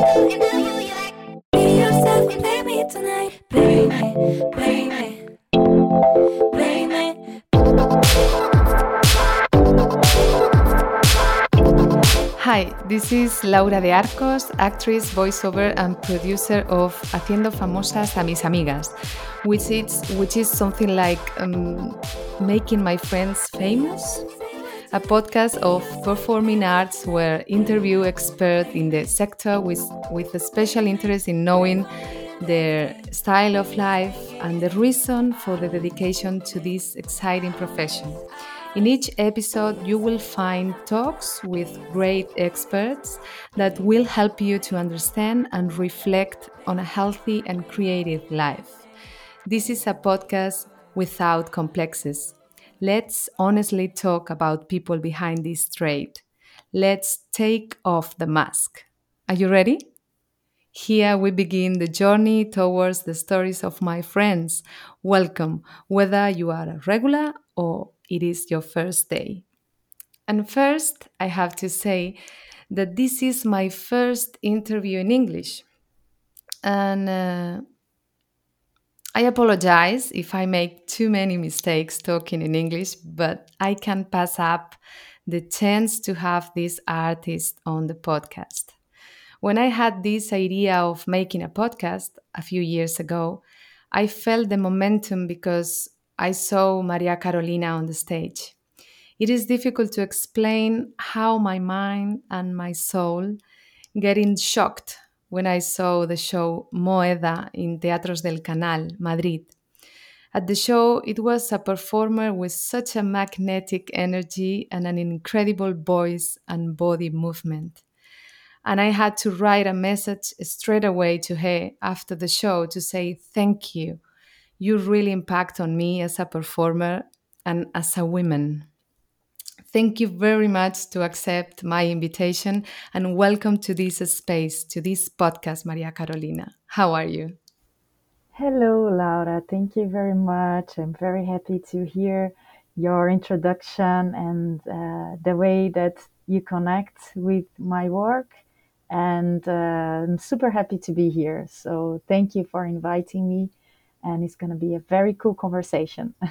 Hi, this is Laura de Arcos, actress, voiceover, and producer of Haciendo Famosas a Mis Amigas, which is, which is something like um, making my friends famous. A podcast of performing arts where interview experts in the sector with, with a special interest in knowing their style of life and the reason for the dedication to this exciting profession. In each episode, you will find talks with great experts that will help you to understand and reflect on a healthy and creative life. This is a podcast without complexes. Let's honestly talk about people behind this trade. Let's take off the mask. Are you ready? Here we begin the journey towards the stories of my friends. Welcome, whether you are a regular or it is your first day. And first, I have to say that this is my first interview in English. And uh, I apologize if I make too many mistakes talking in English, but I can pass up the chance to have this artist on the podcast. When I had this idea of making a podcast a few years ago, I felt the momentum because I saw Maria Carolina on the stage. It is difficult to explain how my mind and my soul getting shocked when I saw the show Moeder in Teatros del Canal, Madrid. At the show, it was a performer with such a magnetic energy and an incredible voice and body movement. And I had to write a message straight away to her after the show to say thank you you really impact on me as a performer and as a woman. Thank you very much to accept my invitation and welcome to this space, to this podcast, Maria Carolina. How are you? Hello, Laura. Thank you very much. I'm very happy to hear your introduction and uh, the way that you connect with my work. And uh, I'm super happy to be here. So, thank you for inviting me and it's going to be a very cool conversation.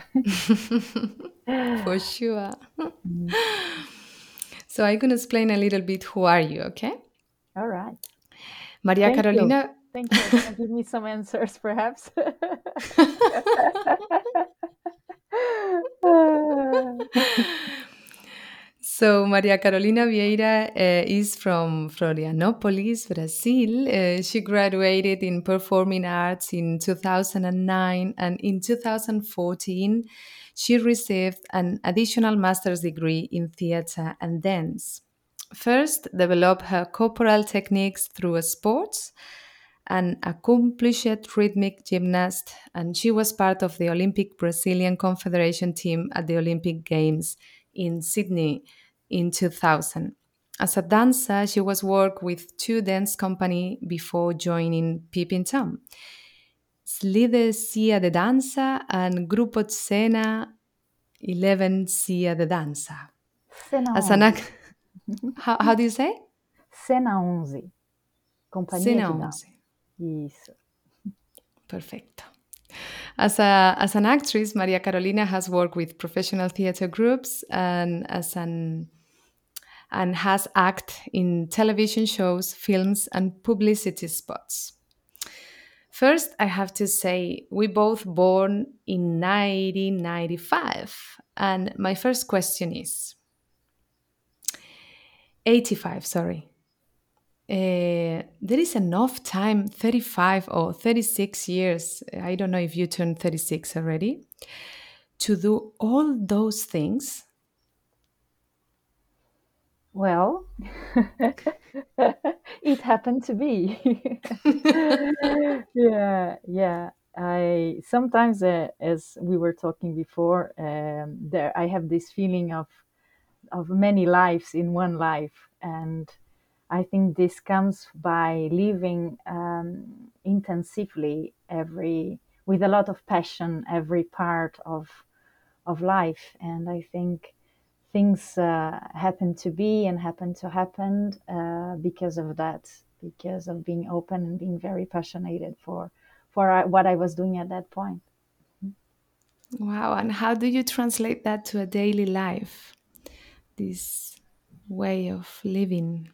For sure. Mm. So I'm going to explain a little bit who are you, okay? All right. Maria Thank Carolina. You. Thank you. give me some answers, perhaps. So Maria Carolina Vieira uh, is from Florianópolis, Brazil. Uh, she graduated in performing arts in 2009 and in 2014 she received an additional master's degree in theater and dance. First, developed her corporal techniques through sports, an accomplished rhythmic gymnast, and she was part of the Olympic Brazilian Confederation team at the Olympic Games in Sydney in 2000. As a dancer, she was worked with two dance company before joining Peeping Tom. Slide Sia de Danza and Grupo Cena 11 Sia de Danza. Cena As an how, how do you say? Cena 11. Companhia Cena de dança. Isso. Perfecto. As, a, as an actress, Maria Carolina has worked with professional theater groups and as an and has acted in television shows, films, and publicity spots. First, I have to say we both born in 1995, and my first question is 85, sorry. Uh, there is enough time 35 or 36 years i don't know if you turned 36 already to do all those things well, it happened to be. yeah, yeah. I sometimes, uh, as we were talking before, um, there I have this feeling of of many lives in one life, and I think this comes by living um, intensively every with a lot of passion every part of of life, and I think things uh, happen to be and happen to happen uh, because of that because of being open and being very passionate for for uh, what I was doing at that point. Wow! And how do you translate that to a daily life? This way of living.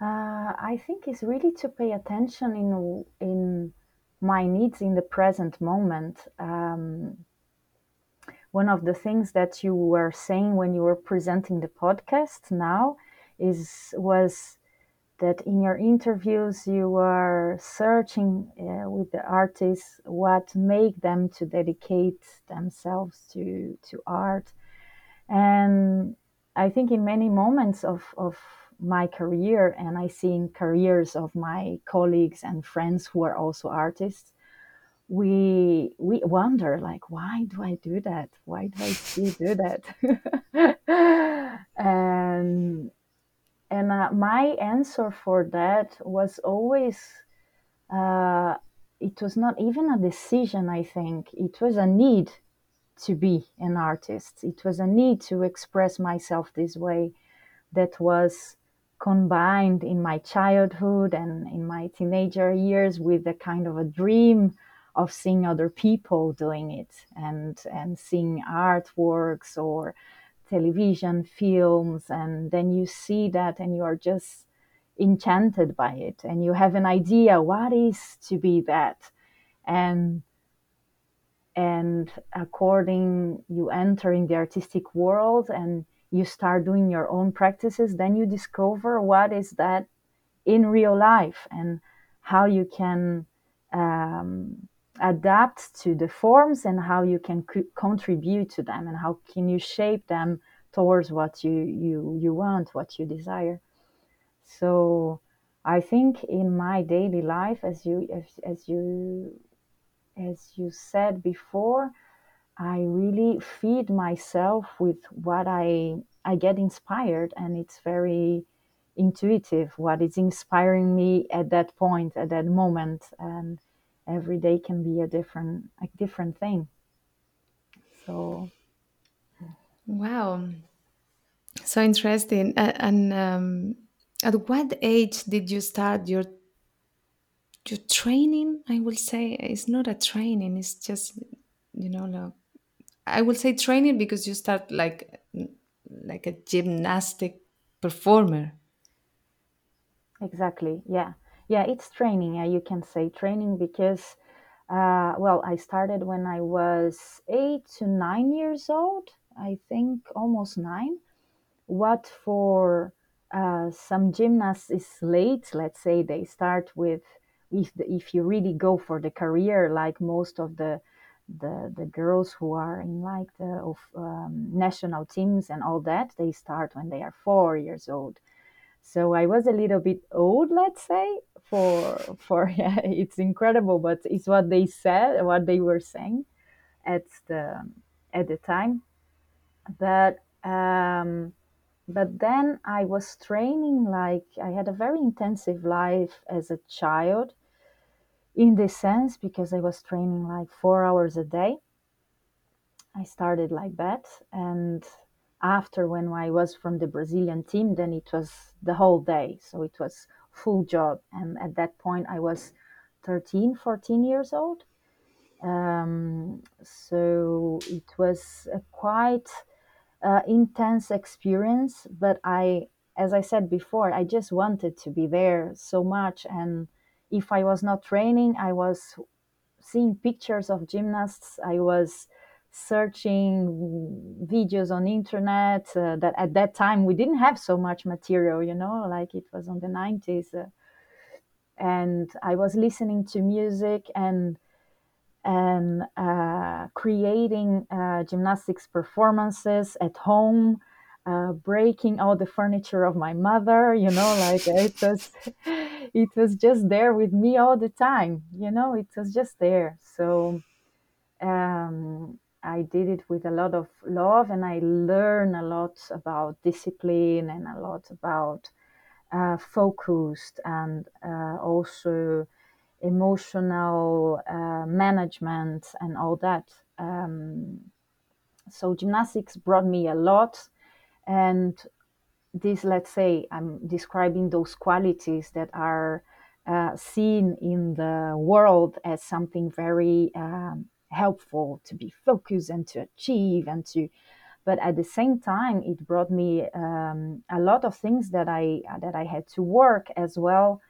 Uh, I think is really to pay attention in in my needs in the present moment. Um, one of the things that you were saying when you were presenting the podcast now is was that in your interviews you were searching uh, with the artists what make them to dedicate themselves to to art. And i think in many moments of of my career and i see in careers of my colleagues and friends who are also artists we we wonder like why do i do that? Why do i still do that? And and uh, my answer for that was always uh, it was not even a decision i think. It was a need to be an artist. It was a need to express myself this way that was combined in my childhood and in my teenager years with a kind of a dream of seeing other people doing it and and seeing artworks or television films and then you see that and you are just enchanted by it and you have an idea what is to be that. And and according you enter in the artistic world and you start doing your own practices then you discover what is that in real life and how you can um, adapt to the forms and how you can c- contribute to them and how can you shape them towards what you you you want what you desire. So i think in my daily life as you as, as you as you said before i really feed myself with what i i get inspired and it's very intuitive what is inspiring me at that point at that moment. And every day can be a different a different thing. So wow. So interesting. Uh, and um, at what age did you start your your training? I will say it's not a training it's just you know like i will say training because you start like like a gymnastic performer. Exactly yeah yeah it's training yeah you can say training because uh, well i started when i was eight to nine years old i think almost nine. What for uh, some gymnasts is late let's say they start with if, if you really go for the career like most of the the, the girls who are in like the of um, national teams and all that they start when they are four years old so I was a little bit old, let's say, for for yeah, it's incredible, but it's what they said, what they were saying at the at the time. But um, but then I was training like I had a very intensive life as a child, in this sense because I was training like four hours a day. I started like that, and after when I was from the Brazilian team, then it was the whole day. So it was full job. And at that point, I was 13, 14 years old. Um, so it was a quite uh, intense experience. But I, as I said before, I just wanted to be there so much. And if I was not training, I was seeing pictures of gymnasts. I was searching videos on internet uh, that at that time we didn't have so much material you know like it was on the 90s uh, and i was listening to music and and uh, creating uh, gymnastics performances at home uh, breaking all the furniture of my mother you know like it was it was just there with me all the time you know it was just there. So um, I did it with a lot of love and I learned a lot about discipline and a lot about uh, focused and uh, also emotional uh, management and all that. Um, so gymnastics brought me a lot and this let's say i'm describing those qualities that are uh, seen in the world as something very um, helpful to be focused and to achieve and to but at the same time it brought me um, a lot of things that i that i had to work as well.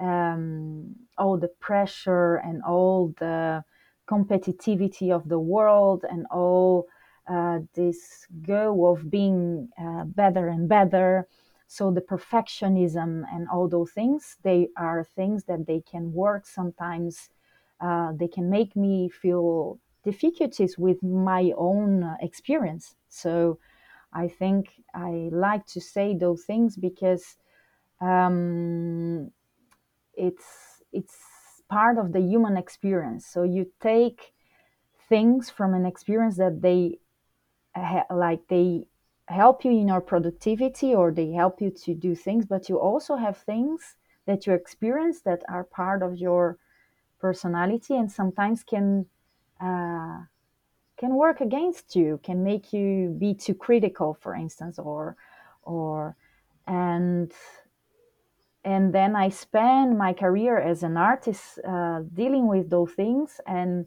Um, all the pressure and all the competitivity of the world and all uh, this go of being uh, better and better. So the perfectionism and all those things they are things that they can work sometimes uh, they can make me feel difficulties with my own uh, experience. So i think i like to say those things because um, it's it's part of the human experience. So you take things from an experience that they like they help you in your productivity or they help you to do things but you also have things that you experience that are part of your personality and sometimes can uh, can work against you can make you be too critical for instance or or and and then i spent my career as an artist uh, dealing with those things and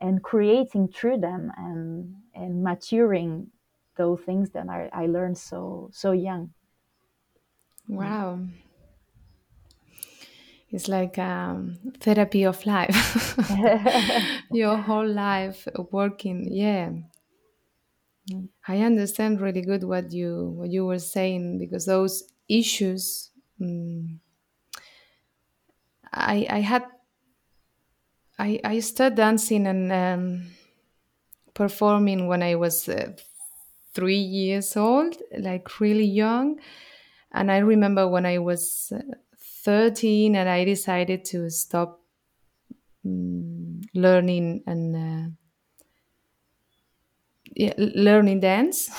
and creating through them and and maturing those things that I, I learned so so young. Wow. It's like um, therapy of life. Your whole life working. Yeah. I understand really good what you what you were saying because those issues mm, I I had I I started dancing and um, performing when I was uh, three years old, like really young. And I remember when I was uh, 13 and I decided to stop mm, learning and uh, yeah, learning dance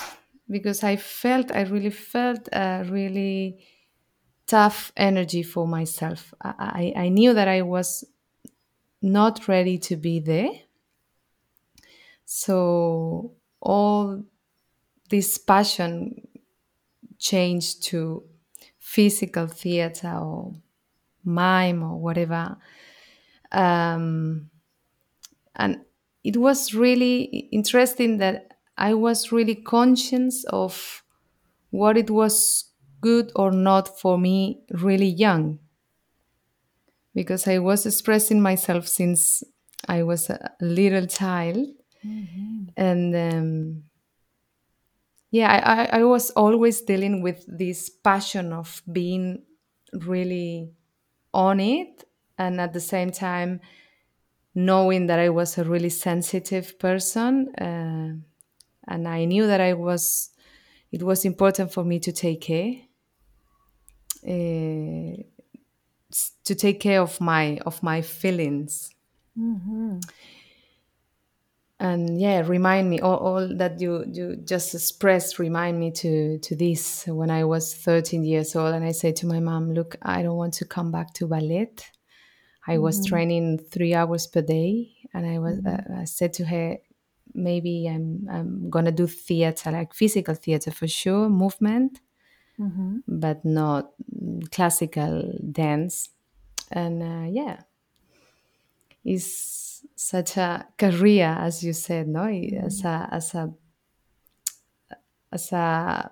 because I felt, I really felt a really tough energy for myself. I, I, I knew that I was not ready to be there. So all this passion changed to physical theater or mime or whatever. Um, and it was really interesting that I was really conscious of what it was good or not for me really young because I was expressing myself since I was a little child. Mm-hmm. And um, yeah, I, I, I was always dealing with this passion of being really on it and at the same time knowing that I was a really sensitive person. Uh, and I knew that I was, it was important for me to take care. Uh, to take care of my of my feelings Mm-hmm. And yeah remind me all, all that you you just expressed remind me to to this when i was 13 years old and i said to my mom look i don't want to come back to ballet i was Mm-hmm. training three hours per day and i was Mm-hmm. uh, i said to her maybe i'm i'm gonna do theater like physical theater for sure movement Mm-hmm. but not mm, classical dance and uh, yeah is such a career as you said no as a as a as a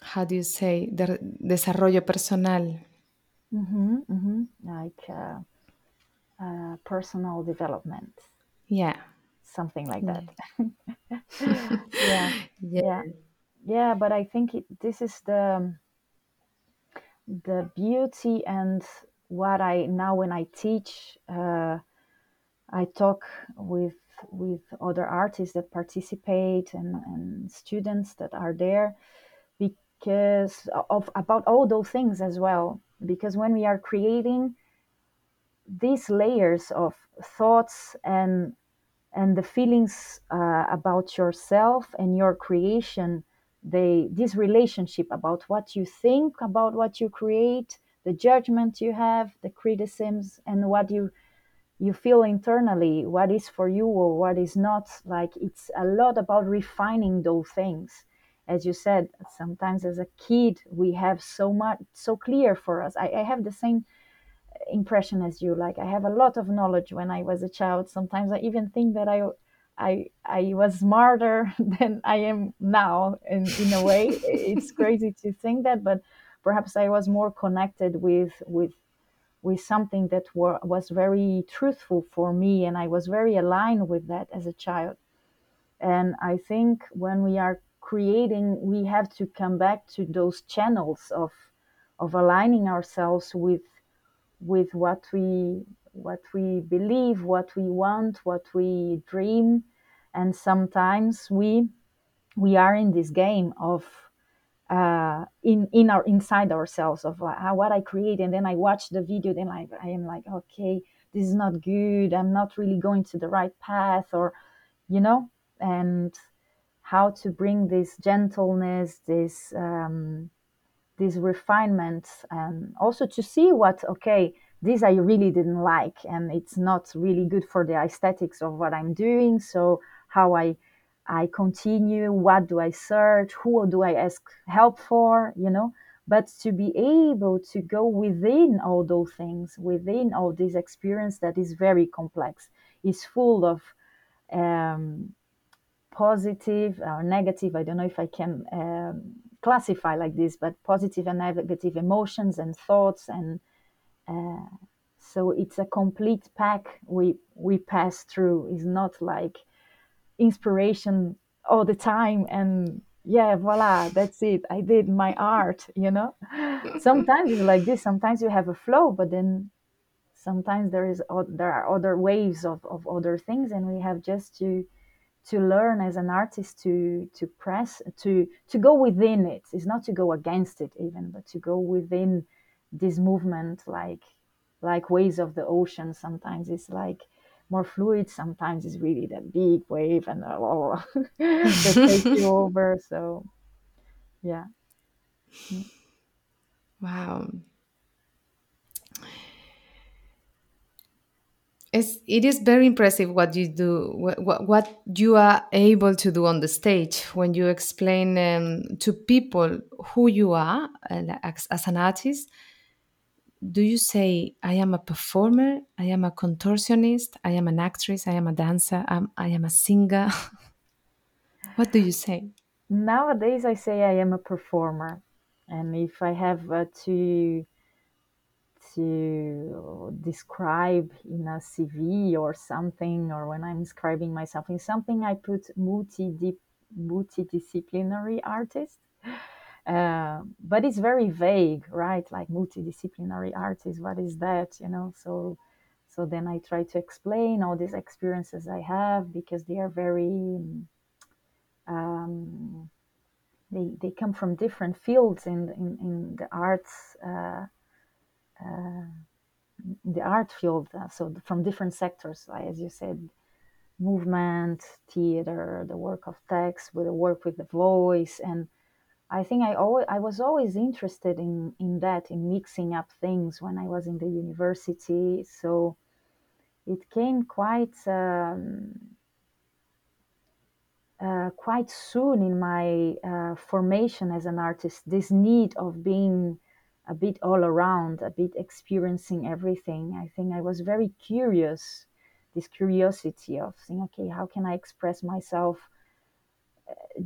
how do you say de- desarrollo personal Mm-hmm. Mm-hmm. Like uh, uh, personal development, yeah something like that. yeah, yeah yeah, yeah. But I think it, this is the the beauty and what I now when I teach, uh, I talk with with other artists that participate and, and students that are there because of about all those things as well. Because when we are creating these layers of thoughts and and the feelings uh, about yourself and your creation they this relationship about what you think about what you create the judgment you have the criticisms and what you you feel internally what is for you or what is not. Like it's a lot about refining those things. As you said sometimes as a kid we have so much so clear for us. I, I have the same impression as you. Like i have a lot of knowledge when i was a child. Sometimes i even think that i i i was smarter than i am now in, in a way. It's crazy to think that but perhaps i was more connected with with with something that were, was very truthful for me and i was very aligned with that as a child. And i think when we are creating we have to come back to those channels of of aligning ourselves with with what we what we believe, what we want, what we dream, and sometimes we we are in this game of uh, in in our inside ourselves of uh, what I create, and then I watch the video, then I I am like, okay, this is not good. I'm not really going to the right path, or you know, and how to bring this gentleness, this um, these refinements, and also to see what okay this I really didn't like, and it's not really good for the aesthetics of what I'm doing. So how I I continue, what do I search, who do I ask help for, you know? But to be able to go within all those things, within all this experience that is very complex, is full of um, positive or negative. I don't know if I can um, classify like this, but positive and negative emotions and thoughts and uh, so it's a complete pack we we pass through. It's not like inspiration all the time and yeah, voila, that's it. I did my art, you know. sometimes it's like this. Sometimes you have a flow, but then sometimes there is there are other waves of, of other things, and we have just to to learn as an artist to to press to to go within it. It's not to go against it even, but to go within this movement like like waves of the ocean sometimes it's like more fluid sometimes it's really that big wave and oh, that takes you over so yeah wow It's, it is very impressive what you do, what, what you are able to do on the stage when you explain um, to people who you are uh, as, as an artist. Do you say, I am a performer, I am a contortionist, I am an actress, I am a dancer, I'm, I am a singer? what do you say? Nowadays, I say I am a performer. And if I have uh, to to describe in a CV or something, or when I'm describing myself in something, I put multi multidisciplinary artist. Uh, but it's very vague, right? Like multidisciplinary artist, what is that? You know, so so then I try to explain all these experiences I have because they are very um, they, they come from different fields in in, in the arts uh, uh, the art field, uh, so from different sectors, as you said, movement, theater, the work of text, with the work with the voice, and I think I always I was always interested in in that in mixing up things when I was in the university. So it came quite um, uh, quite soon in my uh, formation as an artist. This need of being a bit all around, a bit experiencing everything. I think I was very curious, this curiosity of saying, okay, how can I express myself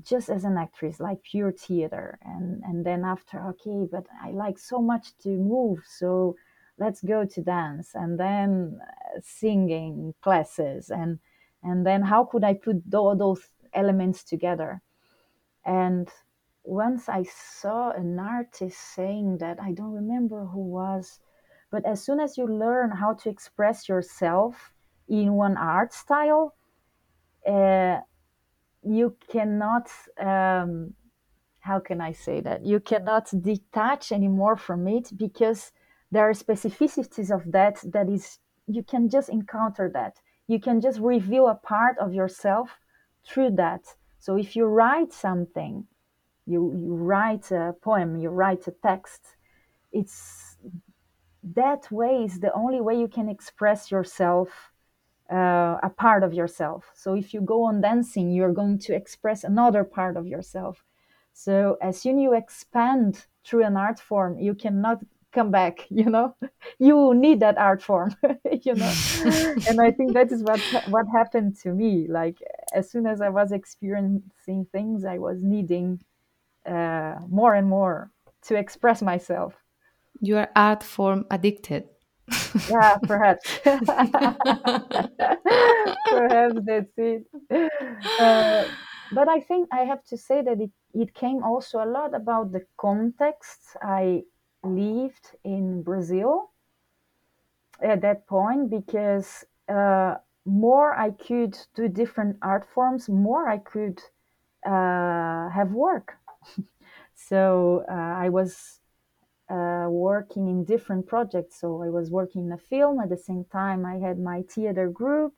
just as an actress, like pure theater? And, and then after, okay, but I like so much to move, so let's go to dance and then uh, singing classes and and then how could I put all those elements together? And once I saw an artist saying that, I don't remember who was, but as soon as you learn how to express yourself in one art style, uh, you cannot, um, how can I say that? You cannot detach anymore from it because there are specificities of that that is, you can just encounter that. You can just reveal a part of yourself through that. So if you write something, you you write a poem you write a text it's that way is the only way you can express yourself uh, a part of yourself. So if you go on dancing, you're going to express another part of yourself. So as soon you expand through an art form, you cannot come back. You know, you need that art form. you know, and I think that is what what happened to me. Like as soon as I was experiencing things, I was needing uh, more and more to express myself. You are art form addicted. Yeah, perhaps. perhaps that's it. Uh, but I think I have to say that it, it came also a lot about the context I lived in Brazil at that point because uh, more I could do different art forms, more I could uh, have work. so uh, I was uh, working in different projects. So I was working in a film at the same time. I had my theater group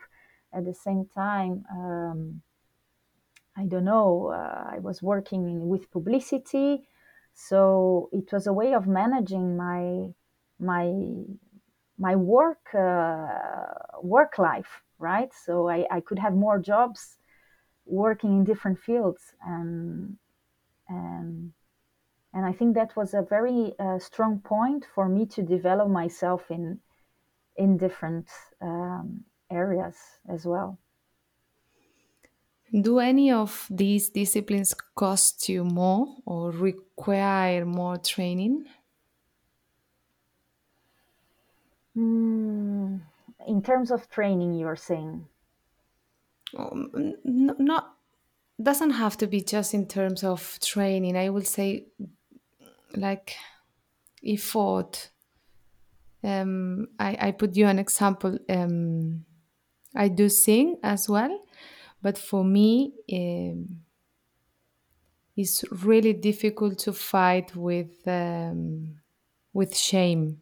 at the same time. Um, I don't know. Uh, I was working in, with publicity, so it was a way of managing my my my work uh, work life, right? So I, I could have more jobs working in different fields, and and and I think that was a very uh, strong point for me to develop myself in in different um, areas as well. Do any of these disciplines cost you more or require more training? Mm, in terms of training, you're saying? Um, not doesn't have to be just in terms of training. I will say like effort. Um, I, I put you an example. Um, I do sing as well, but for me, um, it's really difficult to fight with um, with shame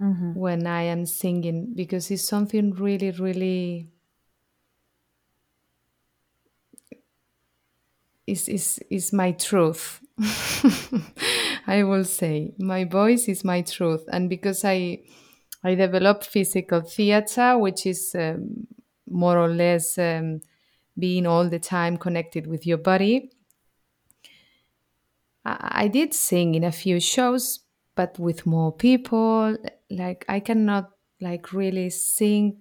Mm-hmm. when I am singing because it's something really, really is is is my truth. I will say my voice is my truth, and because I I developed physical theater, which is um, more or less um, being all the time connected with your body. I, I did sing in a few shows, but with more people. Like I cannot like really sing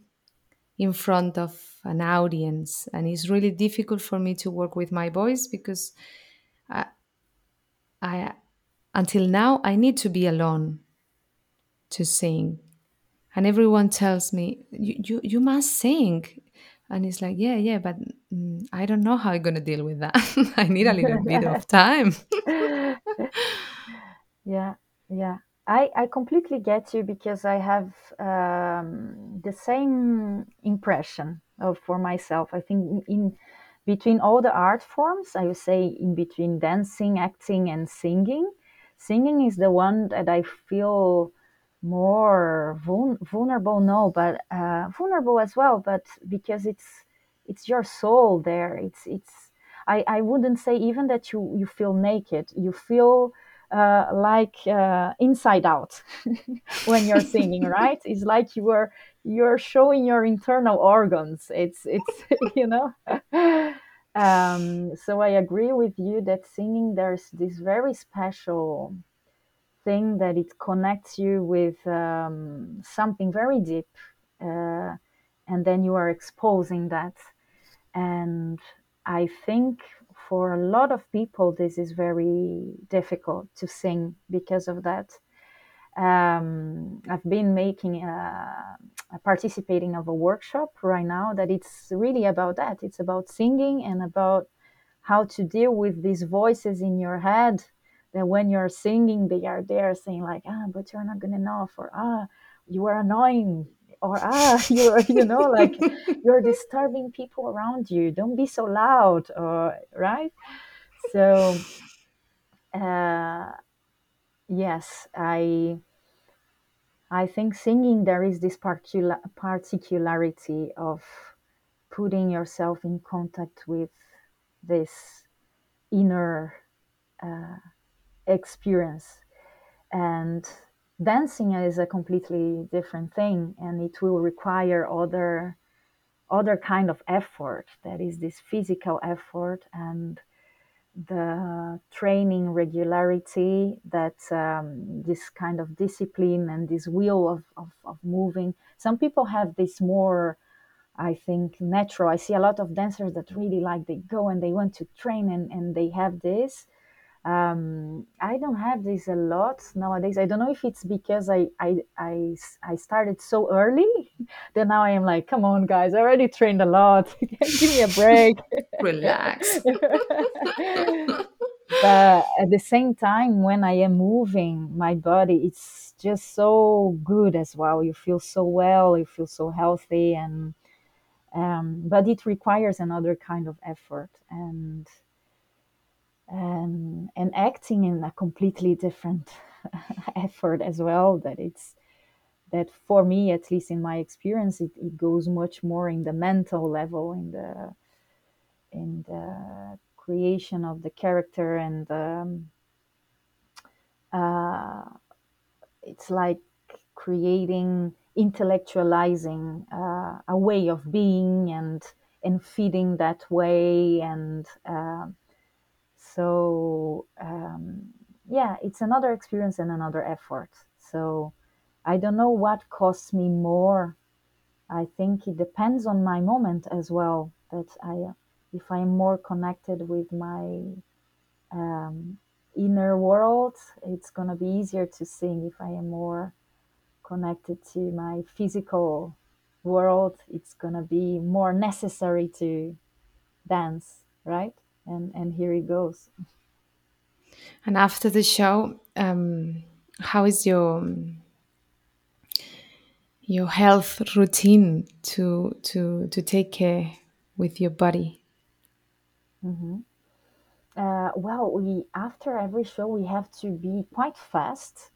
in front of an audience, and it's really difficult for me to work with my voice because I, I until now I need to be alone to sing and everyone tells me you, you, you must sing and it's like yeah yeah but mm, i don't know how i'm going to deal with that i need a little bit of time yeah, yeah. I, I completely get you because I have um, the same impression of for myself. I think in, in between all the art forms, I would say in between dancing, acting, and singing, singing is the one that I feel more vul- vulnerable. No, but uh, vulnerable as well. But because it's it's your soul there. It's it's. I, I wouldn't say even that you you feel naked. You feel uh, like uh, inside out when you're singing, right? It's like you are you're showing your internal organs. It's it's you know. um, so I agree with you that singing there's this very special thing that it connects you with um, something very deep, uh, and then you are exposing that. And I think for a lot of people, this is very difficult to sing because of that. Um, I've been making a, a participating of a workshop right now that it's really about that. It's about singing and about how to deal with these voices in your head that when you're singing, they are there saying like, ah, but you're not good enough, or ah, you are annoying, or ah, you're, you know, like you're disturbing people around you. Don't be so loud, or right? So, uh, yes, I I think singing there is this particular particularity of putting yourself in contact with this inner uh, experience, and dancing is a completely different thing, and it will require other other kind of effort. That is this physical effort and the training regularity that um, this kind of discipline and this will of, of, of moving. Some people have this more i think natural. I see a lot of dancers that really like they go and they want to train and, and they have this um, I don't have this a lot nowadays. I don't know if it's because I I, I, I started so early that now I am like, come on, guys, I already trained a lot. Give me a break. Relax. but at the same time, when I am moving my body, it's just so good as well. You feel so well, you feel so healthy, and um, but it requires another kind of effort and and and acting in a completely different effort as well that it's that for me at least in my experience it, it goes much more in the mental level in the in the creation of the character and um, uh, it's like creating intellectualizing uh, a way of being and and feeding that way and uh, so um, yeah it's another experience and another effort. So i don't know what costs me more. I think it depends on my moment as well that i if i'm more connected with my um, inner world it's going to be easier to sing. If i am more connected to my physical world it's going to be more necessary to dance right and and here it goes. And after the show, um, how is your your health routine to to to take care with your body? hmm Uh, well, we after every show we have to be quite fast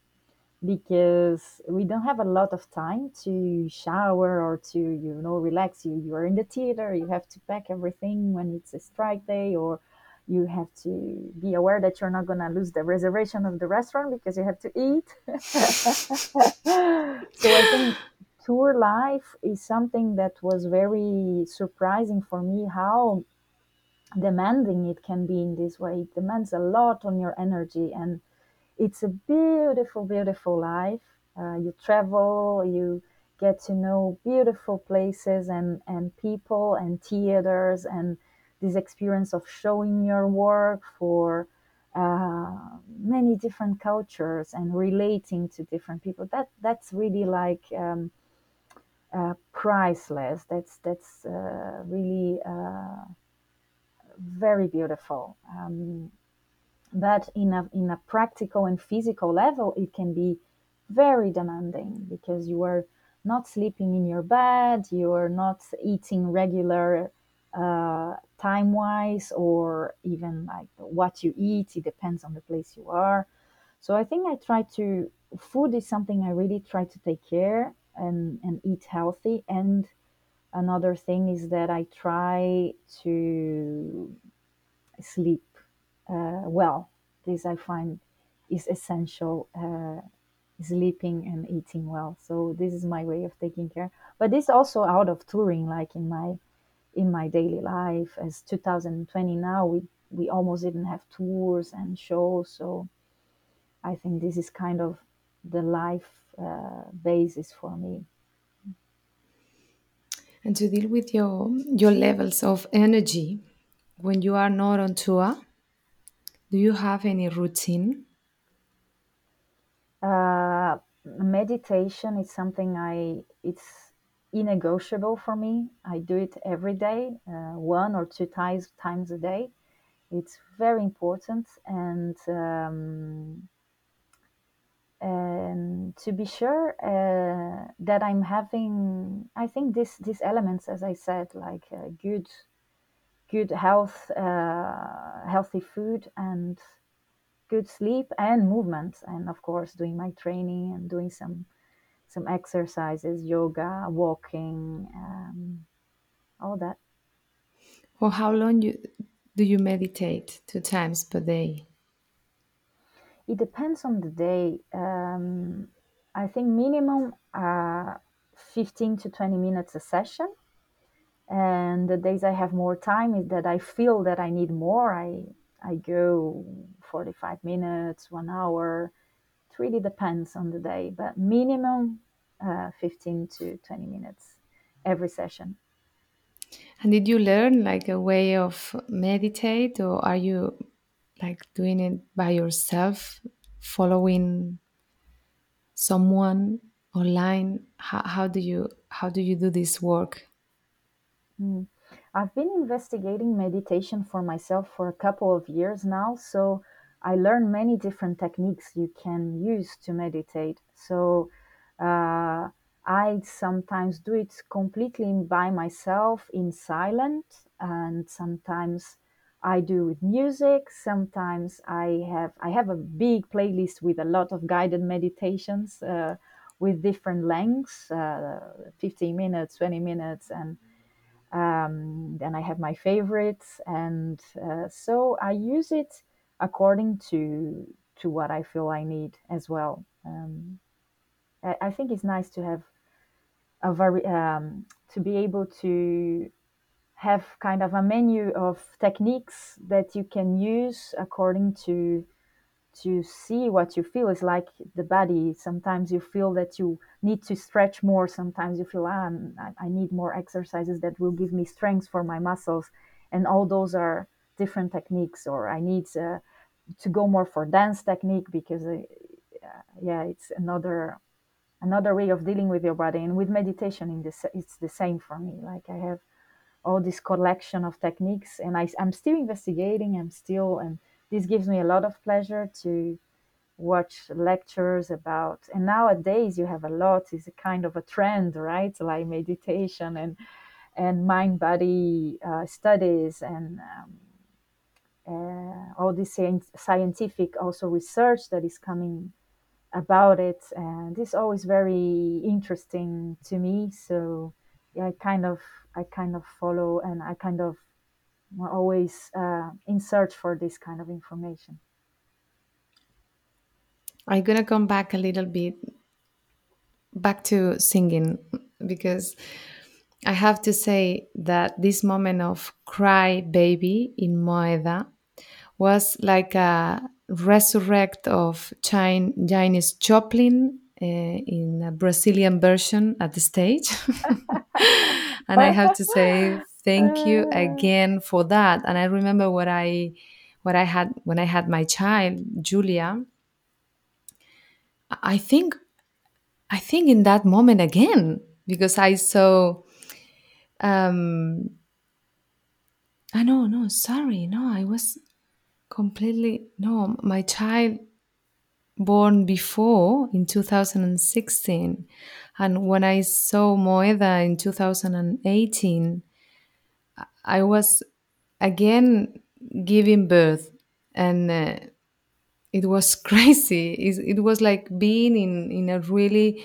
because we don't have a lot of time to shower or to you know relax. You you are in the theater. You have to pack everything when it's a strike day, or you have to be aware that you're not gonna lose the reservation of the restaurant because you have to eat. so I think tour life is something that was very surprising for me. How demanding it can be in this way. It demands a lot on your energy, and it's a beautiful, beautiful life. Uh, you travel, you get to know beautiful places and, and people and theaters, and this experience of showing your work for uh, many different cultures and relating to different people. That that's really like um, uh, priceless. That's that's uh, really uh, very beautiful. Um, but in a in a practical and physical level, it can be very demanding because you are not sleeping in your bed, you are not eating regular uh, time wise, or even like what you eat. It depends on the place you are. So I think I try to food is something I really try to take care and and eat healthy and another thing is that I try to sleep well. This I find is essential. Uh, sleeping and eating well. So this is my way of taking care. But this also out of touring, like in my in my daily life. As 2020 now, we we almost didn't have tours and shows. So I think this is kind of the life uh, basis for me. And to deal with your your levels of energy when you are not on tour, do you have any routine? Uh, meditation is something I it's negotiable for me. I do it every day, uh, one or two times times a day. It's very important, and um, and to be sure uh, that I'm having, I think this these elements, as I said, like uh, good good health, uh, healthy food, and good sleep and movement, and of course doing my training and doing some some exercises, yoga, walking, um, all that. For how long you do you meditate? Two times per day. It depends on the day. Um, I think minimum uh, 15 to 20 minutes a session. And the days I have more time is that I feel that I need more. I I go 45 minutes, one hour. It really depends on the day, but minimum uh, 15 to 20 minutes every session. And did you learn like a way of meditate, or are you like doing it by yourself, following someone online? How, how do you how do you do this work? Mm. I've been investigating meditation for myself for a couple of years now, so I learned many different techniques you can use to meditate. So uh, I sometimes do it completely by myself in silent, and sometimes I do with music. Sometimes I have I have a big playlist with a lot of guided meditations uh, with different lengths, uh, 15 minutes, 20 minutes, and um, then I have my favorites, and uh, so I use it according to to what I feel I need as well. Um, I, I think it's nice to have a very um, to be able to have kind of a menu of techniques that you can use according to to see what you feel is like the body. Sometimes you feel that you need to stretch more. Sometimes you feel ah, i need more exercises that will give me strength for my muscles. And all those are different techniques or i need uh, to go more for dance technique because uh, yeah it's another another way of dealing with your body. And with meditation in this it's the same for me. Like i have all this collection of techniques and I, i'm still investigating i'm still and this gives me a lot of pleasure to watch lectures about and nowadays you have a lot is a kind of a trend right? Like meditation and and mind body uh, studies and um, uh, all this scientific also research that is coming about it. And it's always very interesting to me. So yeah, i kind of i kind of follow and i kind of always uh, in search for this kind of information. I'm gonna come back a little bit back to singing because I have to say that this moment of cry baby in Moeder was like a resurrect of Janis Joplin uh, in a Brazilian version at the stage. and I have to say thank you again for that. And I remember what I what I had when I had my child, Julia. I think I think in that moment again, because I saw um I know, no, sorry, no, I was completely no, my child born before in 2016 and when i saw Moeder in 2018 i was again giving birth and uh, it was crazy it, it, was like being in, in a really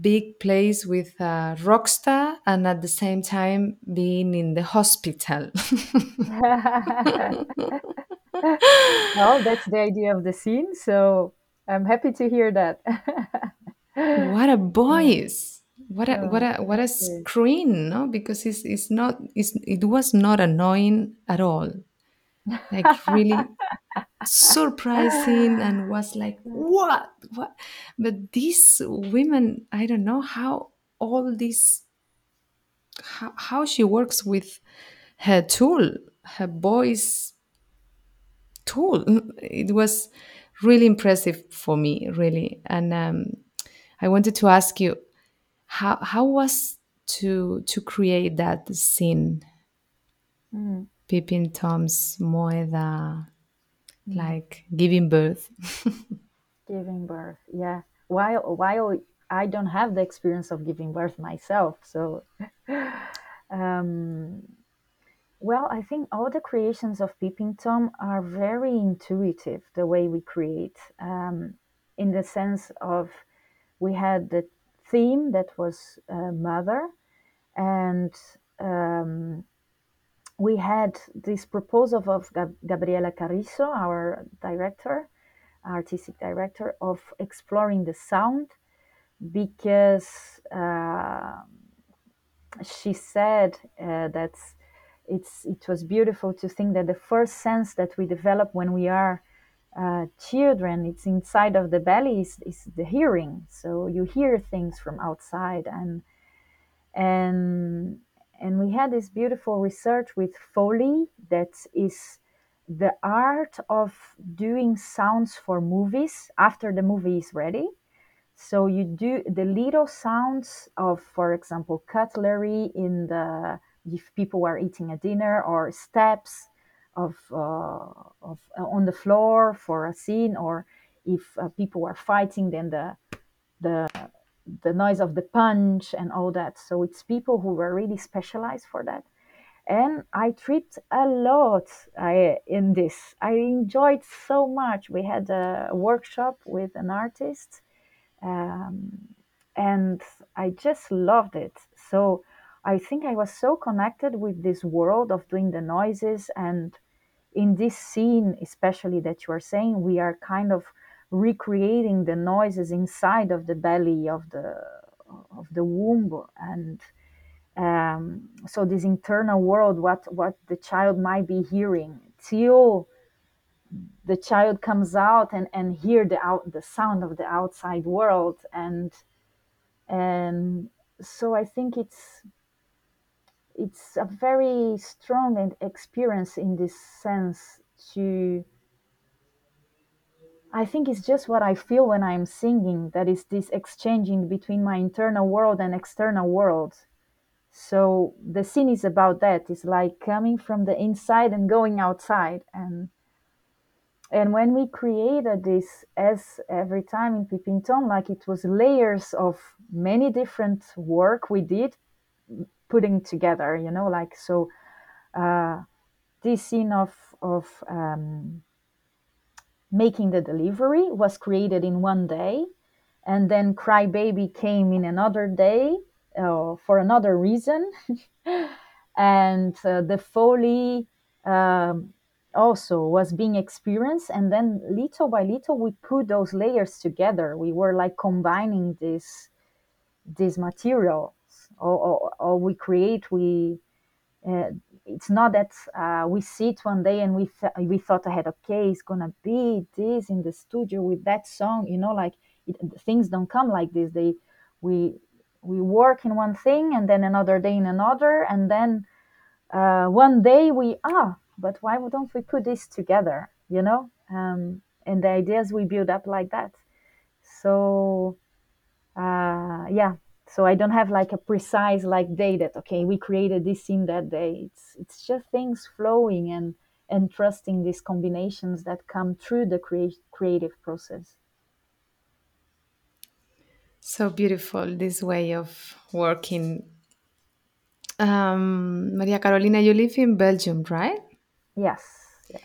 big place with a rock star and at the same time being in the hospital well, that's the idea of the scene. So I'm happy to hear that. what a voice! What a oh, what a what a screen, no? Because it's it's not it's it was not annoying at all. Like really surprising and was like what what but these women i don't know how all this how, how she works with her tool her voice tool. It was really impressive for me, really. And um, I wanted to ask you, how how was to to create that scene? Mm. Peeping Tom's Moeder, mm. like giving birth. giving birth, yeah. While while I don't have the experience of giving birth myself, so um, well, I think all the creations of Peeping Tom are very intuitive, the way we create, um, in the sense of we had the theme that was uh, mother, and um, we had this proposal of Gab- Gabriela Carrizo, our director, artistic director, of exploring the sound because. Uh, she said uh, that it's it was beautiful to think that the first sense that we develop when we are uh, children, it's inside of the belly is, is the hearing. So you hear things from outside, and and and we had this beautiful research with Foley that is the art of doing sounds for movies after the movie is ready. So you do the little sounds of, for example, cutlery in the if people are eating a dinner or steps of, uh, of uh, on the floor for a scene, or if uh, people are fighting, then the the the noise of the punch and all that. So it's people who were really specialized for that. And I tripped a lot I, in this. I enjoyed so much. We had a workshop with an artist, um, and I just loved it. So I think I was so connected with this world of doing the noises and in this scene especially that you are saying we are kind of recreating the noises inside of the belly of the of the womb and um, so this internal world what what the child might be hearing till the child comes out and and hear the out the sound of the outside world and and so i think it's it's a very strong experience in this sense to I think it's just what I feel when I'm singing that is this exchanging between my internal world and external world. So the scene is about that. It's like coming from the inside and going outside. And and when we created this as every time in Peeping Tom, like it was layers of many different work we did putting together, you know, like so uh, this scene of of um, making the delivery was created in one day and then cry baby came in another day uh, for another reason. And uh, the foley um, also was being experienced and then little by little we put those layers together. We were like combining this this materials or, or, or we create we uh, it's not that uh, we sit one day and we th- we thought ahead okay it's gonna be this in the studio with that song you know like it, things don't come like this. They we we work in one thing and then another day in another and then uh, one day we ah but why don't we put this together? you know? Um, and the ideas we build up like that. So uh, yeah so i don't have like a precise like day that okay we created this scene that day. It's it's just things flowing and and trusting these combinations that come through the crea- creative process. So beautiful this way of working. Um, maria carolina you live in belgium right? Yes yeah.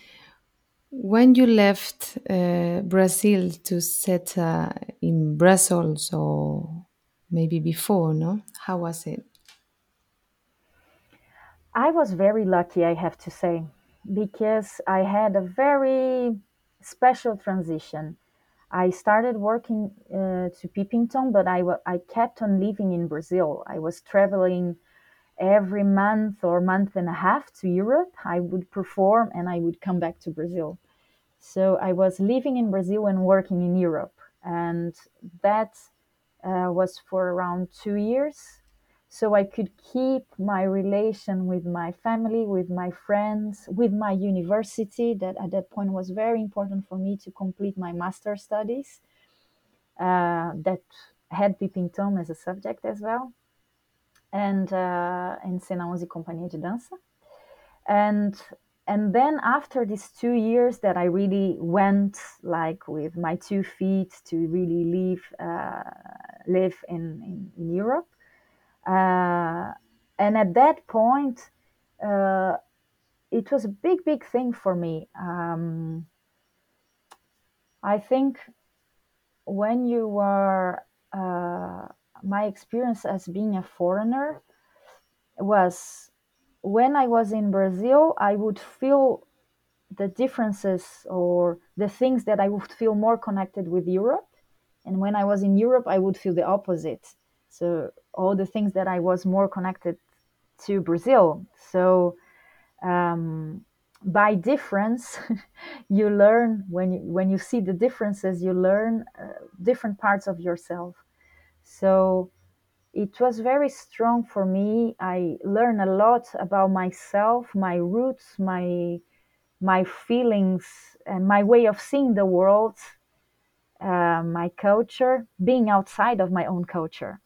when you left uh, brazil to set uh, in brussels or maybe before no how was it I was very lucky, I have to say, because I had a very special transition. I started working uh, to Peeping Tom, but I, I kept on living in Brazil. I was traveling every month or month and a half to Europe. I would perform and I would come back to Brazil. So I was living in Brazil and working in Europe. And that uh, was for around two years so I could keep my relation with my family, with my friends, with my university. That at that point was very important for me to complete my master studies. Uh, that had Peeping Tom as a subject as well, and uh, in Senaonzi Companhia de Dança, and and then after these two years that I really went like with my two feet to really live uh, live in, in, in Europe uh, and at that point, uh, it was a big, big thing for me. Um, I think when you are, uh, my experience as being a foreigner was when I was in Brazil, I would feel the differences or the things that I would feel more connected with Europe. And when I was in Europe, I would feel the opposite So all the things that I was more connected to Brazil. So um, by difference, you learn when you when you see the differences, you learn uh, different parts of yourself. So it was very strong for me. I learned a lot about myself, my roots, my my feelings, and my way of seeing the world, uh, my culture, being outside of my own culture.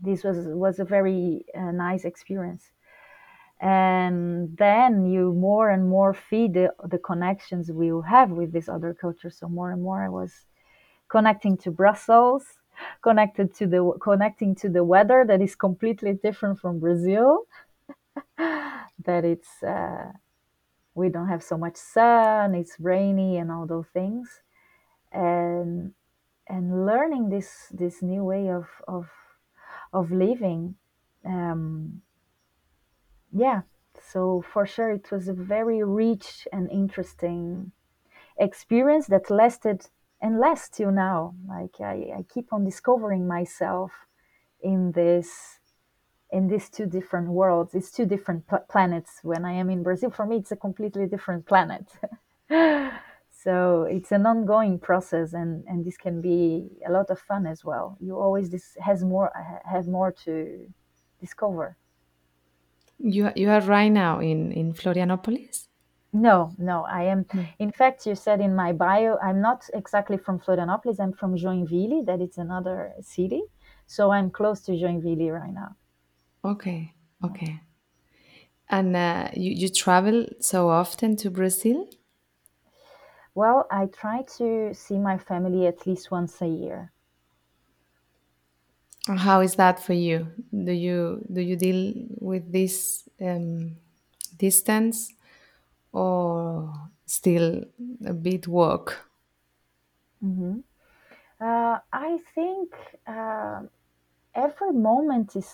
This was was a very uh, nice experience. And then you more and more feed the, the connections we have with this other culture. So more and more I was connecting to Brussels, connected to the connecting to the weather that is completely different from Brazil. That it's uh, we don't have so much sun, it's rainy, and all those things, and and learning this this new way of of of living. Um, yeah, so for sure it was a very rich and interesting experience that lasted and less till now. Like I, I keep on discovering myself in this in these two different worlds. It's two different pl- planets. When I am in Brazil, for me, it's a completely different planet. so it's an ongoing process, and and this can be a lot of fun as well. You always this has more have more to discover. You you are right now in in Florianopolis? No, no, I am. In fact, you said in my bio, I'm not exactly from Florianopolis. I'm from Joinville, that it's another city. So I'm close to Joinville right now. Okay. Okay. And uh, you you travel so often to Brazil? Well, I try to see my family at least once a year. How is that for you? Do you do you deal with this um, distance or still a bit work? hmm Uh, I think uh, every moment is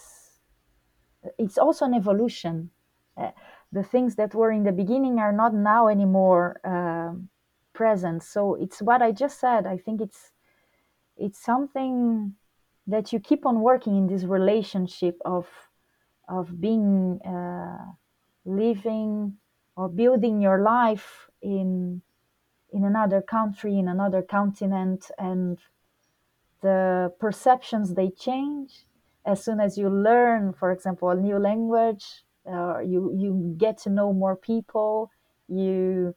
it's also an evolution. Uh, the things that were in the beginning are not now anymore um present. So it's what I just said. I think it's it's something that you keep on working in this relationship of of being uh, living or building your life in in another country in another continent and the perceptions they change. As soon as you learn for example a new language uh, you you get to know more people you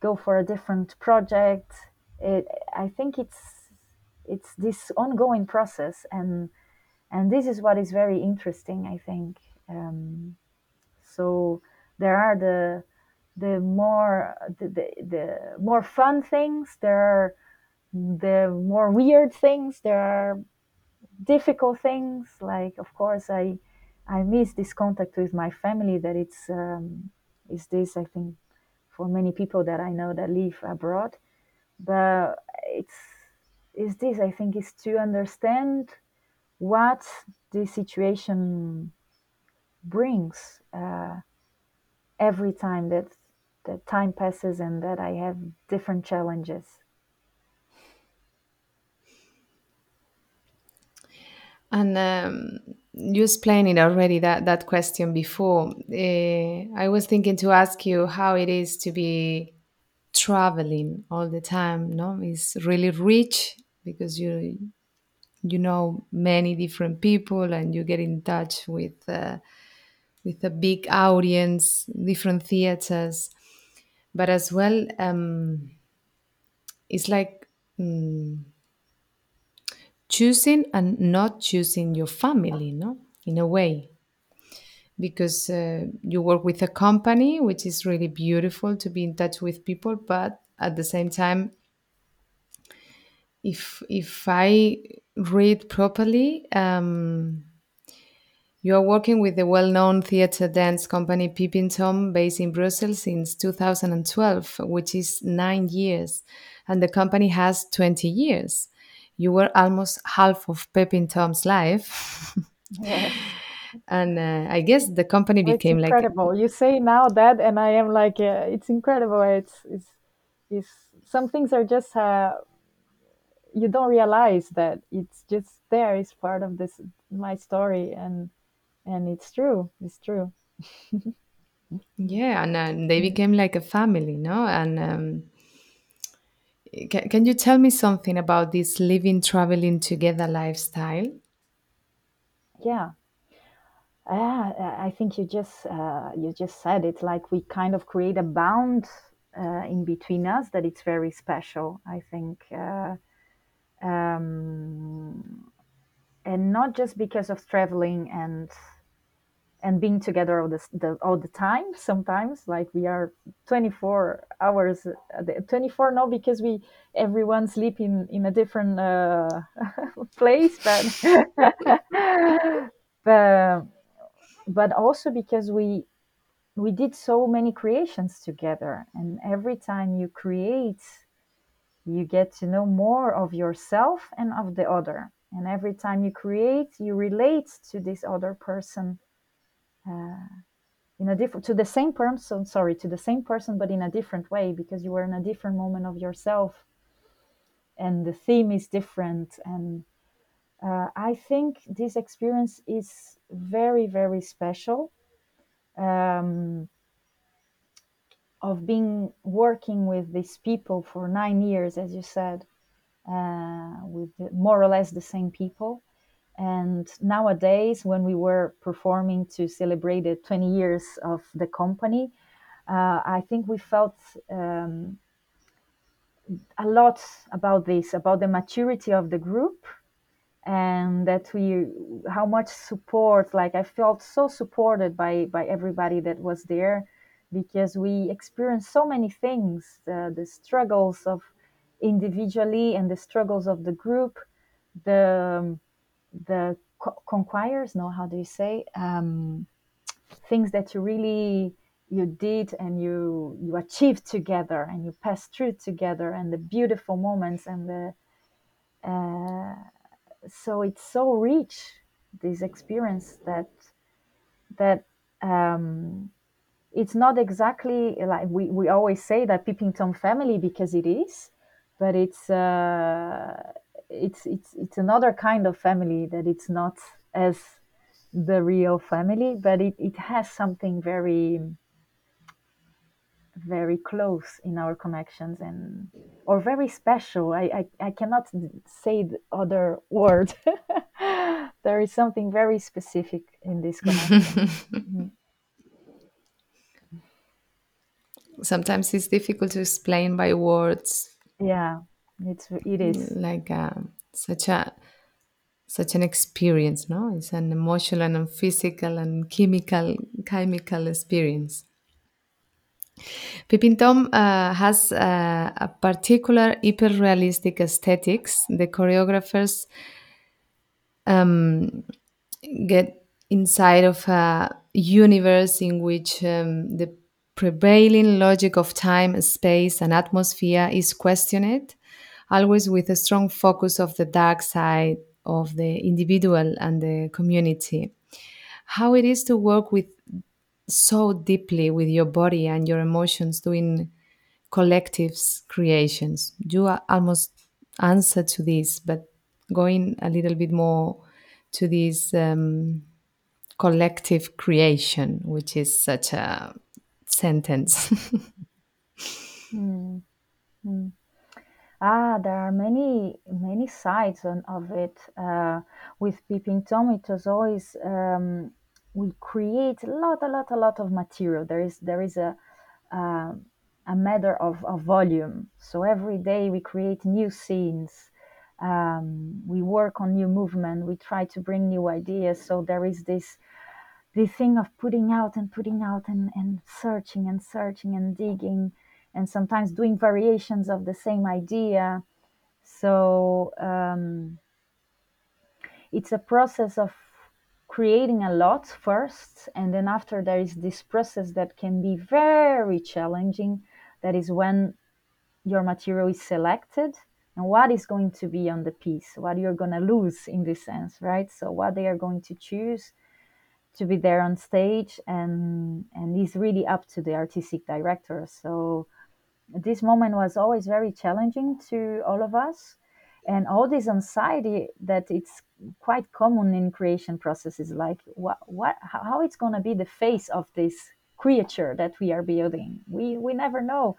go for a different project it, i think it's it's this ongoing process and and this is what is very interesting i think. Um, so there are the the more the, the, the more fun things there are the more weird things there are difficult things. Like of course i i miss this contact with my family that it's um, is this i think for many people that i know that live abroad. But it's is this i think is to understand what the situation brings uh, every time that that time passes and that I have different challenges. And um, you explained it already that that question before. Uh, I was thinking to ask you how it is to be traveling all the time. No, it's really rich because you you know many different people and you get in touch with uh, with a big audience, different theaters, but as well, um, it's like mm, choosing and not choosing your family, no, in a way, because uh, you work with a company, which is really beautiful to be in touch with people, but at the same time, if if I read properly. Um, You are working with the well known theatre dance company Peeping Tom, based in Brussels since 2012, which is nine years, and the company has 20 years. You were almost half of Peeping Tom's life. And uh, I guess the company it's became like, incredible. You say now that, and I am like, uh, it's incredible. It's it's, it's some things are just uh, you don't realize that it's just there it's part of this my story and and it's true it's true. Yeah and uh, they became like a family no? And um, can, can you tell me something about this living traveling together lifestyle? Yeah. Yeah i think you just uh, you just said it like we kind of create a bound uh, in between us that it's very special i think uh, um, and not just because of traveling and and being together all, this, the, all the time sometimes like we are 24 hours 24 no because we everyone sleep in in a different uh, place but but but also because we we did so many creations together and every time you create you get to know more of yourself and of the other. And every time you create you relate to this other person uh, in a different to the same person sorry to the same person but in a different way because you were in a different moment of yourself and the theme is different and uh, i think this experience is very very special um, of being working with these people for nine years as you said uh, with more or less the same people and nowadays, when we were performing to celebrate the 20 years of the company, uh, I think we felt um, a lot about this, about the maturity of the group, and that we, how much support. Like I felt so supported by by everybody that was there, because we experienced so many things, the, the struggles of individually and the struggles of the group, the the co- conquires no how do you say um, things that you really you did and you you achieved together and you passed through together and the beautiful moments and the uh, so it's so rich this experience that that um, it's not exactly like we, we always say that peeping family because it is but it's uh, it's it's it's another kind of family that it's not as the real family, but it, it has something very very close in our connections and or very special. I I, I cannot say the other word. there is something very specific in this connection. mm-hmm. Sometimes it's difficult to explain by words. Yeah, it's it is. Like uh, such a such an experience no? It's an emotional and physical and chemical chemical experience. Peeping Tom uh, has uh, a particular hyper-realistic aesthetics. The choreographers um, get inside of a universe in which um, the prevailing logic of time, space, and atmosphere is questioned, always with a strong focus of the dark side of the individual and the community. How it is to work with so deeply with your body and your emotions doing collectives creations. You almost answer to this, but going a little bit more to this um, collective creation, which is such a sentence. mm. Mm. Ah, there are many many sides on, of it. Uh, with Peeping Tom, it was always um, we create a lot, a lot, a lot of material. There is there is a uh, a matter of, of volume. So every day we create new scenes. Um, we work on new movement. We try to bring new ideas. So there is this this thing of putting out and putting out and, and searching and searching and digging and sometimes doing variations of the same idea. So um, it's a process of creating a lot first, and then after there is this process that can be very challenging. That is when your material is selected and what is going to be on the piece, what you're going to lose in this sense, right? So what they are going to choose to be there on stage and and is really up to the artistic director. So this moment was always very challenging to all of us. And all this anxiety that it's quite common in creation processes like what what how it's going to be the face of this creature that we are building. We we never know.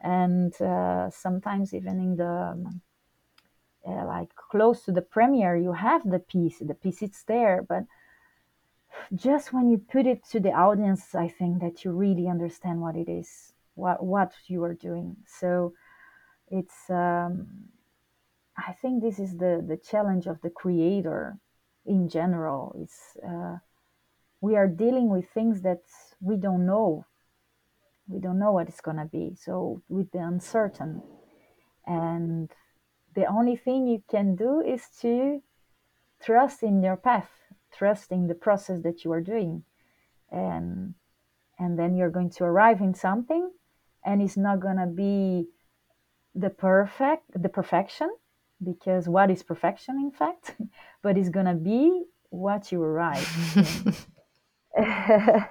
And uh, sometimes even in the um, uh, like close to the premiere you have the piece the piece is there but just when you put it to the audience i think that you really understand what it is what what you are doing. So it's um, i think this is the the challenge of the creator in general. It's uh, we are dealing with things that we don't know. We don't know what it's going to be. So with the uncertain. And the only thing you can do is to trust in your path trust in the process that you are doing. And and then you're going to arrive in something and it's not going to be the perfect the perfection because what is perfection in fact? But it's going to be what you arrive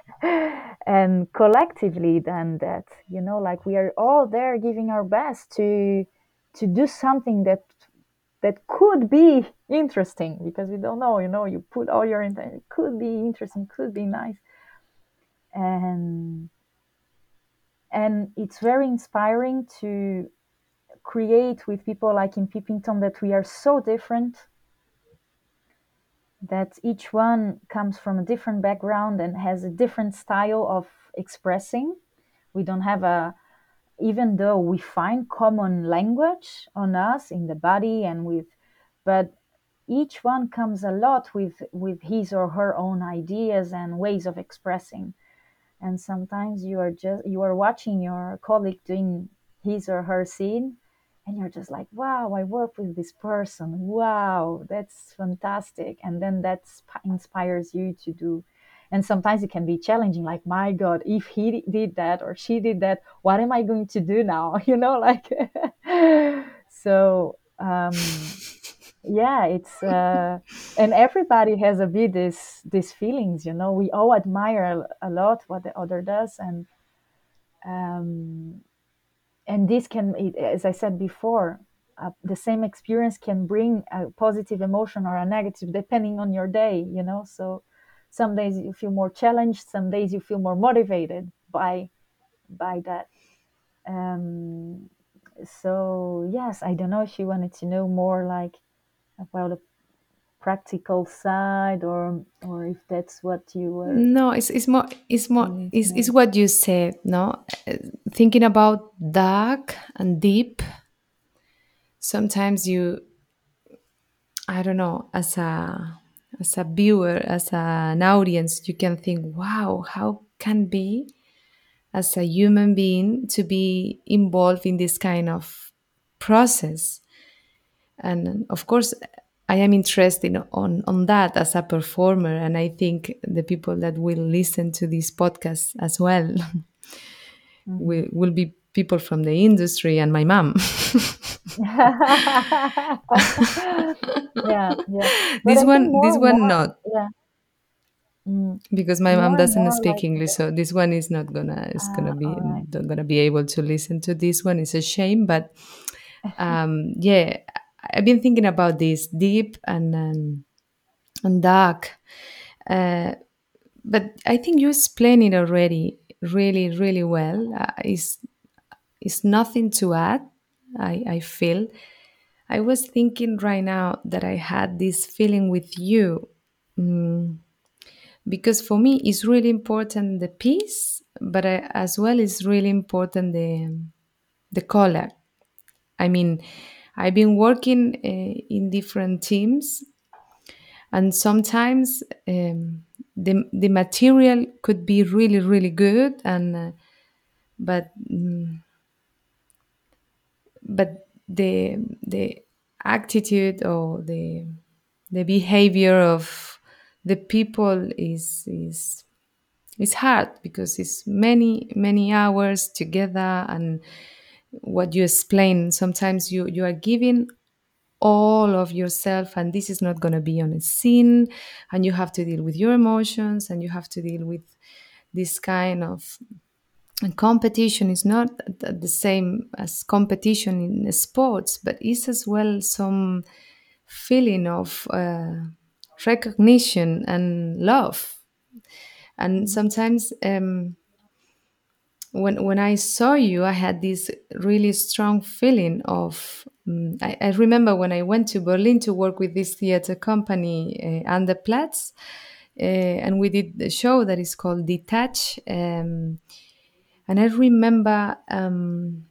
and collectively then that you know like we are all there giving our best to to do something that that could be interesting because we don't know you know you put all your intent it could be interesting could be nice. And and it's very inspiring to create with people like in Peeping Tom that we are so different that each one comes from a different background and has a different style of expressing. We don't have a, even though we find common language on us in the body and with, but each one comes a lot with with his or her own ideas and ways of expressing and sometimes you are just you are watching your colleague doing his or her scene and you're just like wow i work with this person. Wow that's fantastic. And then that inspires you to do and sometimes it can be challenging like my god if he did that or she did that what am i going to do now? You know like so um yeah it's uh and everybody has a bit this these feelings you know? We all admire a, lot what the other does and um and this can as i said before uh, the same experience can bring a positive emotion or a negative depending on your day you know? So some days you feel more challenged some days you feel more motivated by by that. Um so yes i don't know if you wanted to know more like about the practical side or or if that's what you were no it's, it's more it's more it's, it's what you said no? Thinking about dark and deep sometimes you i don't know as a as a viewer as a, an audience you can think wow how can be as a human being to be involved in this kind of process and of course I am interested on on that as a performer, and I think the people that will listen to this podcast as well mm-hmm. will will be people from the industry and my mom. yeah, yeah. This one, this one, more, not. Yeah. Mm. Because my mom doesn't speak like English, so this one is not gonna is gonna ah, be right. not gonna be able to listen to this one. It's a shame, but um, yeah, I've been thinking about this deep and um, and dark, uh, but I think you explained it already really really well. Uh, it's nothing to add. I I feel. I was thinking right now that I had this feeling with you. Mm, because for me it's really important the piece but I, as well it's really important the the color i mean I've been working uh, in different teams, and sometimes um, the the material could be really really good, and uh, but um, but the the attitude or the the behavior of the people is is is hard because it's many many hours together and what you explain sometimes you you are giving all of yourself and this is not going to be on a scene and you have to deal with your emotions and you have to deal with this kind of and competition is not the same as competition in sports, but is as well some feeling of uh, recognition and love. And sometimes um, when when I saw you, I had this really strong feeling of. Um, I, I, remember when I went to Berlin to work with this theater company, uh, Anderplatz, uh, and we did the show that is called Detach. Um, and I remember um,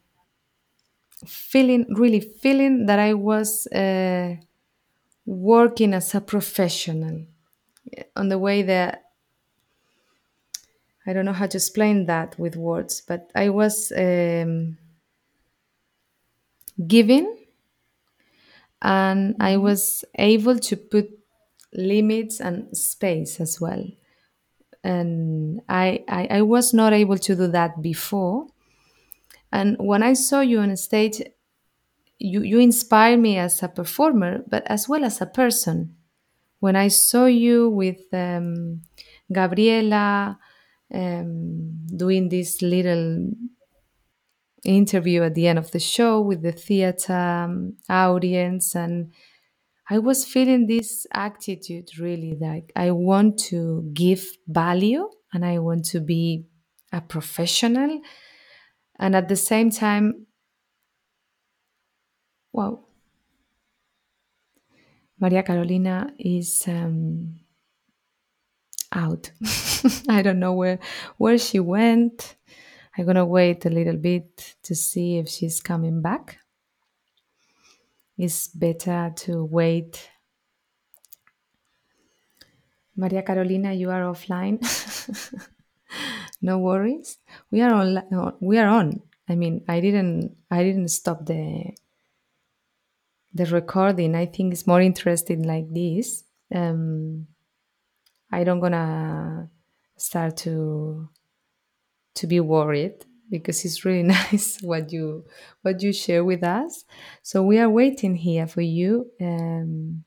feeling, really feeling that I was uh, working as a professional on the way that I don't know how to explain that with words, but I was um, giving and I was able to put limits and space as well. And I, I, I was not able to do that before. And when I saw you on stage, you, you inspired me as a performer, but as well as a person. When I saw you with um, Gabriela um, doing this little interview at the end of the show with the theater um, audience, and I was feeling this attitude really like I want to give value and I want to be a professional. And at the same time, wow, Maria Carolina is um, out. I don't know where where she went. I'm gonna wait a little bit to see if she's coming back. It's better to wait. Maria Carolina, you are offline. no worries. We are on. We are on. I mean, I didn't. I didn't stop the the recording. I think it's more interesting like this. Um, I don't gonna start to to be worried because it's really nice what you what you share with us. So we are waiting here for you. Um,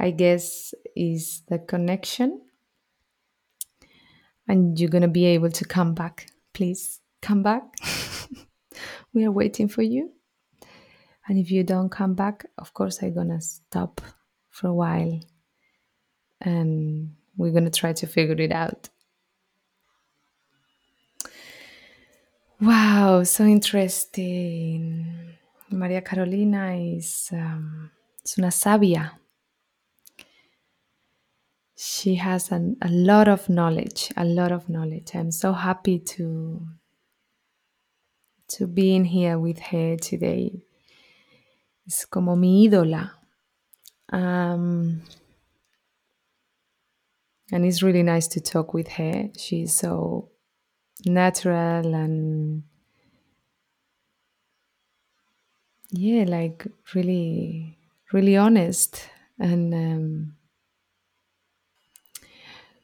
I guess is the connection, and you're gonna be able to come back. Please come back. we are waiting for you. And if you don't come back, of course, I'm gonna stop for a while and we're gonna try to figure it out. Wow, so interesting. Maria Carolina is, um, es una sabia. She has an, a lot of knowledge, a lot of knowledge. I'm so happy to to be in here with her today. Es como mi ídola. Um, and it's really nice to talk with her. She's so natural and yeah like really really honest and um,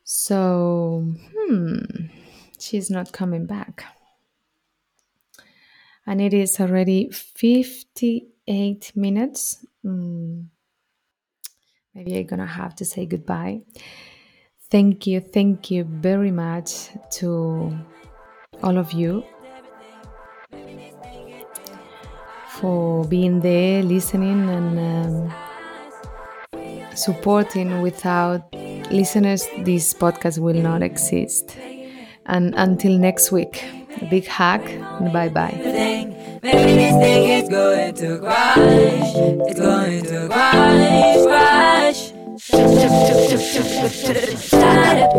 so hmm she's not coming back and it is already 58 minutes mm. maybe i'm gonna have to say goodbye thank you thank you very much to all of you for being there, listening, and um, supporting. Without listeners, this podcast will not exist. And until next week, a big hug and bye bye. Started.